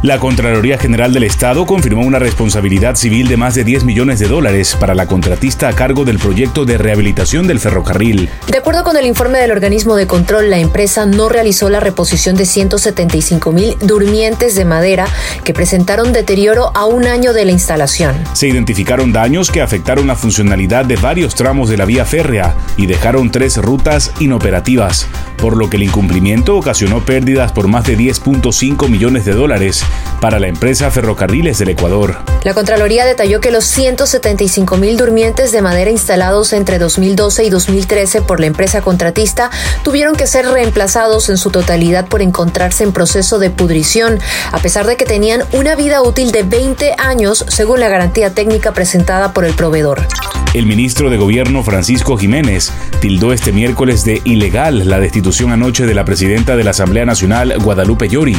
La Contraloría General del Estado confirmó una responsabilidad civil de más de 10 millones de dólares para la contratista a cargo del proyecto de rehabilitación del ferrocarril. De acuerdo con el informe del organismo de control, la empresa no realizó la reposición de 175 mil durmientes de madera que presentaron deterioro a un año de la instalación. Se identificaron daños que afectaron la funcionalidad de varios tramos de la vía férrea y dejaron tres rutas inoperativas, por lo que el incumplimiento ocasionó pérdidas por más de 10.5 millones de dólares para la empresa Ferrocarriles del Ecuador. La Contraloría detalló que los 175 mil durmientes de madera instalados entre 2012 y 2013 por la empresa contratista tuvieron que ser reemplazados en su totalidad por encontrarse en proceso de pudrición, a pesar de que tenían una vida útil de 20 años según la garantía técnica presentada por el proveedor. El ministro de Gobierno Francisco Jiménez tildó este miércoles de ilegal la destitución anoche de la presidenta de la Asamblea Nacional, Guadalupe Llori,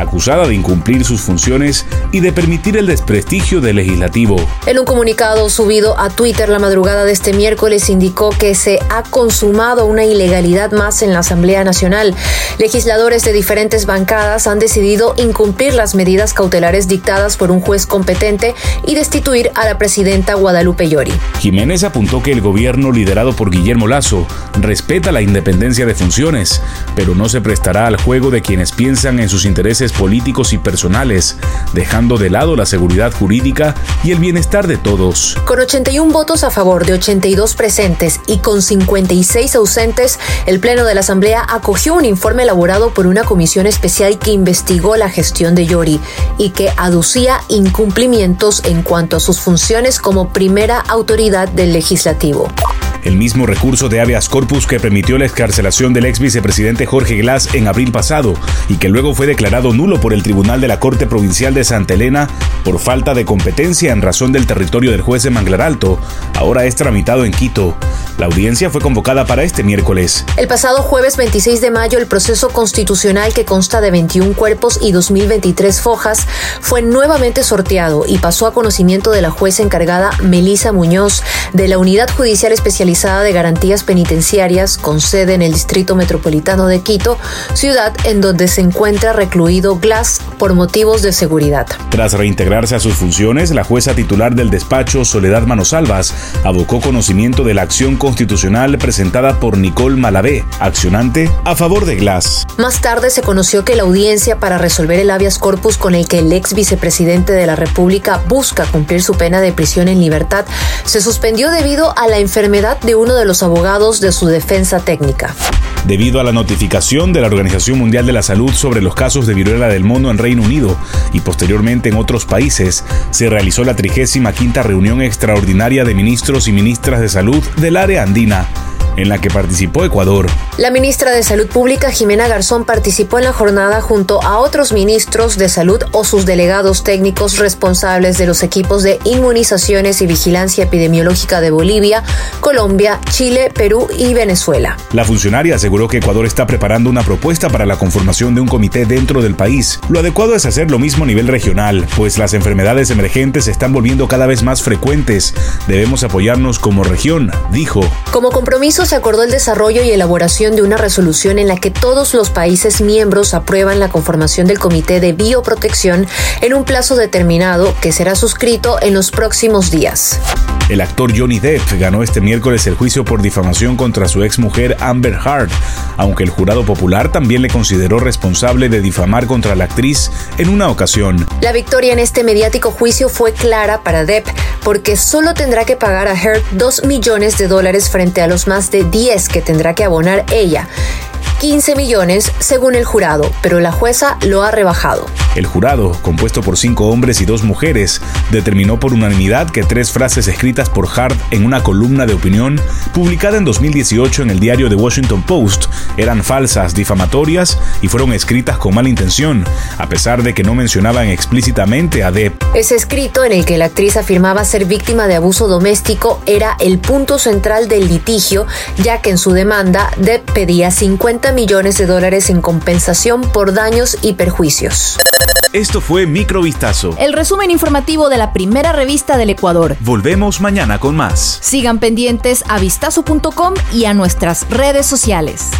acusada de incumplir sus funciones y de permitir el desprestigio del legislativo. En un comunicado subido a Twitter la madrugada de este miércoles indicó que se ha consumado una ilegalidad más en la Asamblea Nacional. Legisladores de diferentes bancadas han decidido incumplir las medidas cautelares dictadas por un juez competente y destituir a la presidenta Guadalupe Llori. Jiménez apuntó que el gobierno liderado por Guillermo Lazo respeta la independencia de funciones, pero no se prestará al juego de quienes piensan en sus intereses políticos y personales, dejando de lado la seguridad jurídica y el bienestar de todos. Con 81 votos a favor de 82 presentes y con 56 ausentes, el Pleno de la Asamblea acogió un informe elaborado por una comisión especial que investigó la gestión de Yori y que aducía incumplimientos en cuanto a sus funciones como primera autoridad del legislativo. El mismo recurso de habeas corpus que permitió la excarcelación del ex vicepresidente Jorge Glass en abril pasado y que luego fue declarado nulo por el Tribunal de la Corte Provincial de Santa Elena por falta de competencia en razón del territorio del juez de Manglar Alto, ahora es tramitado en Quito. La audiencia fue convocada para este miércoles. El pasado jueves 26 de mayo, el proceso constitucional que consta de 21 cuerpos y 2023 fojas fue nuevamente sorteado y pasó a conocimiento de la jueza encargada Melisa Muñoz de la Unidad Judicial Especializada de Garantías Penitenciarias con sede en el Distrito Metropolitano de Quito, ciudad en donde se encuentra recluido Glass por motivos de seguridad. Tras reintegrarse a sus funciones, la jueza titular del despacho, Soledad Manosalvas, abocó conocimiento de la acción constitucional presentada por Nicole Malavé, accionante a favor de Glass. Más tarde se conoció que la audiencia para resolver el habeas corpus con el que el ex vicepresidente de la República busca cumplir su pena de prisión en libertad se suspendió debido a la enfermedad de uno de los abogados de su defensa técnica. Debido a la notificación de la Organización Mundial de la Salud sobre los casos de viruela del mono en Reino Unido y posteriormente en otros países, se realizó la 35 reunión extraordinaria de ministros y ministras de salud del área andina en la que participó Ecuador. La ministra de Salud Pública, Jimena Garzón, participó en la jornada junto a otros ministros de salud o sus delegados técnicos responsables de los equipos de inmunizaciones y vigilancia epidemiológica de Bolivia, Colombia, Chile, Perú y Venezuela. La funcionaria aseguró que Ecuador está preparando una propuesta para la conformación de un comité dentro del país. Lo adecuado es hacer lo mismo a nivel regional, pues las enfermedades emergentes se están volviendo cada vez más frecuentes. Debemos apoyarnos como región, dijo. Como compromiso se acordó el desarrollo y elaboración de una resolución en la que todos los países miembros aprueban la conformación del Comité de Bioprotección en un plazo determinado que será suscrito en los próximos días. El actor Johnny Depp ganó este miércoles el juicio por difamación contra su ex mujer Amber Heard, aunque el jurado popular también le consideró responsable de difamar contra la actriz en una ocasión. La victoria en este mediático juicio fue clara para Depp, porque solo tendrá que pagar a Heard 2 millones de dólares frente a los más de 10 que tendrá que abonar ella. 15 millones según el jurado, pero la jueza lo ha rebajado. El jurado, compuesto por cinco hombres y dos mujeres, determinó por unanimidad que tres frases escritas por Hart en una columna de opinión publicada en 2018 en el diario The Washington Post eran falsas, difamatorias y fueron escritas con mala intención, a pesar de que no mencionaban explícitamente a Depp. Ese escrito en el que la actriz afirmaba ser víctima de abuso doméstico era el punto central del litigio, ya que en su demanda Depp pedía 50 millones de dólares en compensación por daños y perjuicios. Esto fue Microvistazo. El resumen informativo de la primera revista del Ecuador. Volvemos mañana con más. Sigan pendientes a vistazo.com y a nuestras redes sociales.